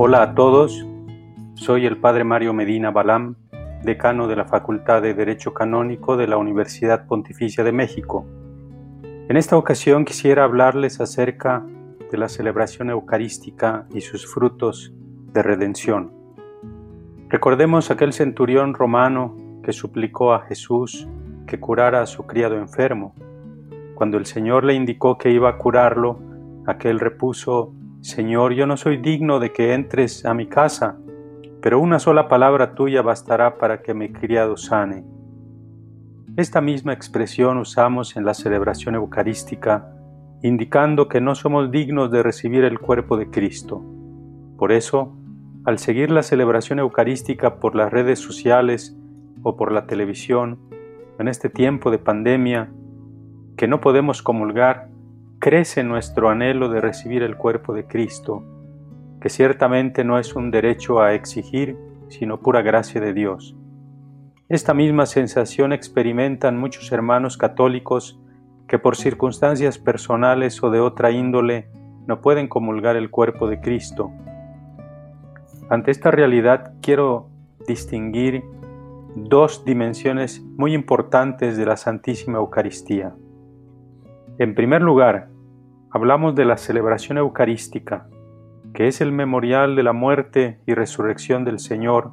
Hola a todos, soy el Padre Mario Medina Balam, decano de la Facultad de Derecho Canónico de la Universidad Pontificia de México. En esta ocasión quisiera hablarles acerca de la celebración eucarística y sus frutos de redención. Recordemos aquel centurión romano que suplicó a Jesús que curara a su criado enfermo. Cuando el Señor le indicó que iba a curarlo, aquel repuso, Señor, yo no soy digno de que entres a mi casa, pero una sola palabra tuya bastará para que mi criado sane. Esta misma expresión usamos en la celebración eucarística, indicando que no somos dignos de recibir el cuerpo de Cristo. Por eso, al seguir la celebración eucarística por las redes sociales o por la televisión, en este tiempo de pandemia, que no podemos comulgar, crece nuestro anhelo de recibir el cuerpo de Cristo, que ciertamente no es un derecho a exigir, sino pura gracia de Dios. Esta misma sensación experimentan muchos hermanos católicos que por circunstancias personales o de otra índole no pueden comulgar el cuerpo de Cristo. Ante esta realidad quiero distinguir dos dimensiones muy importantes de la Santísima Eucaristía. En primer lugar, hablamos de la celebración eucarística, que es el memorial de la muerte y resurrección del Señor,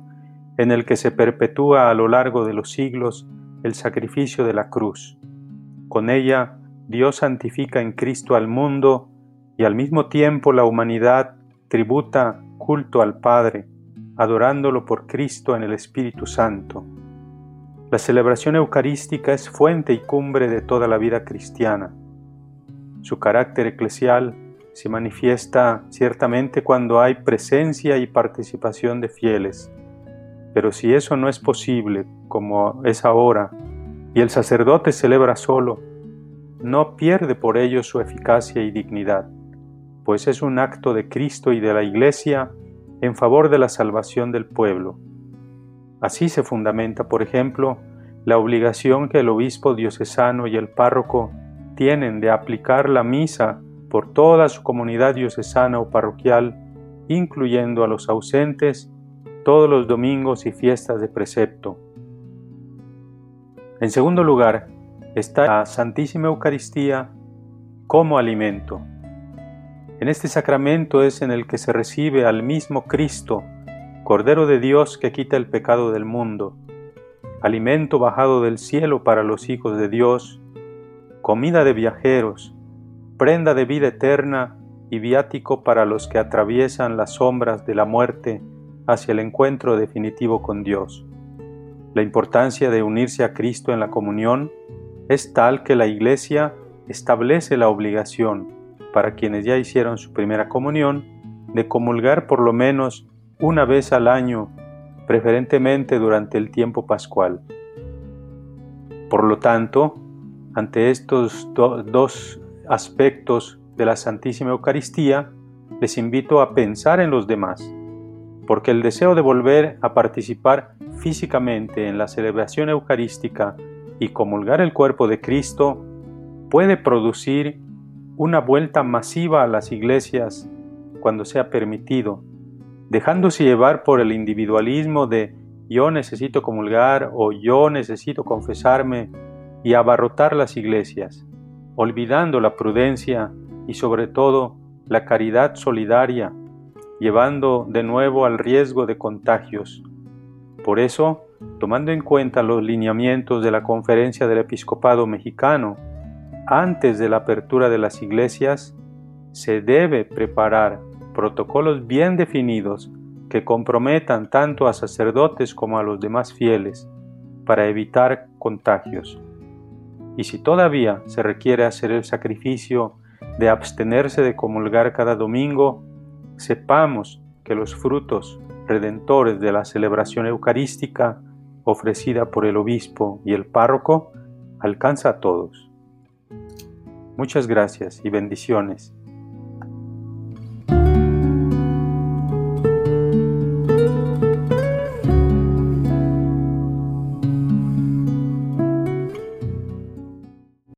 en el que se perpetúa a lo largo de los siglos el sacrificio de la cruz. Con ella, Dios santifica en Cristo al mundo y al mismo tiempo la humanidad tributa culto al Padre, adorándolo por Cristo en el Espíritu Santo. La celebración eucarística es fuente y cumbre de toda la vida cristiana. Su carácter eclesial se manifiesta ciertamente cuando hay presencia y participación de fieles. Pero si eso no es posible, como es ahora, y el sacerdote celebra solo, no pierde por ello su eficacia y dignidad, pues es un acto de Cristo y de la Iglesia en favor de la salvación del pueblo. Así se fundamenta, por ejemplo, la obligación que el obispo diocesano y el párroco tienen de aplicar la misa por toda su comunidad diocesana o parroquial, incluyendo a los ausentes, todos los domingos y fiestas de precepto. En segundo lugar, está la Santísima Eucaristía como alimento. En este sacramento es en el que se recibe al mismo Cristo, Cordero de Dios que quita el pecado del mundo, alimento bajado del cielo para los hijos de Dios, comida de viajeros, prenda de vida eterna y viático para los que atraviesan las sombras de la muerte hacia el encuentro definitivo con Dios. La importancia de unirse a Cristo en la comunión es tal que la Iglesia establece la obligación para quienes ya hicieron su primera comunión de comulgar por lo menos una vez al año, preferentemente durante el tiempo pascual. Por lo tanto, ante estos dos aspectos de la Santísima Eucaristía, les invito a pensar en los demás, porque el deseo de volver a participar físicamente en la celebración eucarística y comulgar el cuerpo de Cristo puede producir una vuelta masiva a las iglesias cuando sea permitido, dejándose llevar por el individualismo de yo necesito comulgar o yo necesito confesarme y abarrotar las iglesias, olvidando la prudencia y sobre todo la caridad solidaria, llevando de nuevo al riesgo de contagios. Por eso, tomando en cuenta los lineamientos de la Conferencia del Episcopado Mexicano, antes de la apertura de las iglesias, se debe preparar protocolos bien definidos que comprometan tanto a sacerdotes como a los demás fieles para evitar contagios. Y si todavía se requiere hacer el sacrificio de abstenerse de comulgar cada domingo, sepamos que los frutos redentores de la celebración eucarística ofrecida por el obispo y el párroco alcanza a todos. Muchas gracias y bendiciones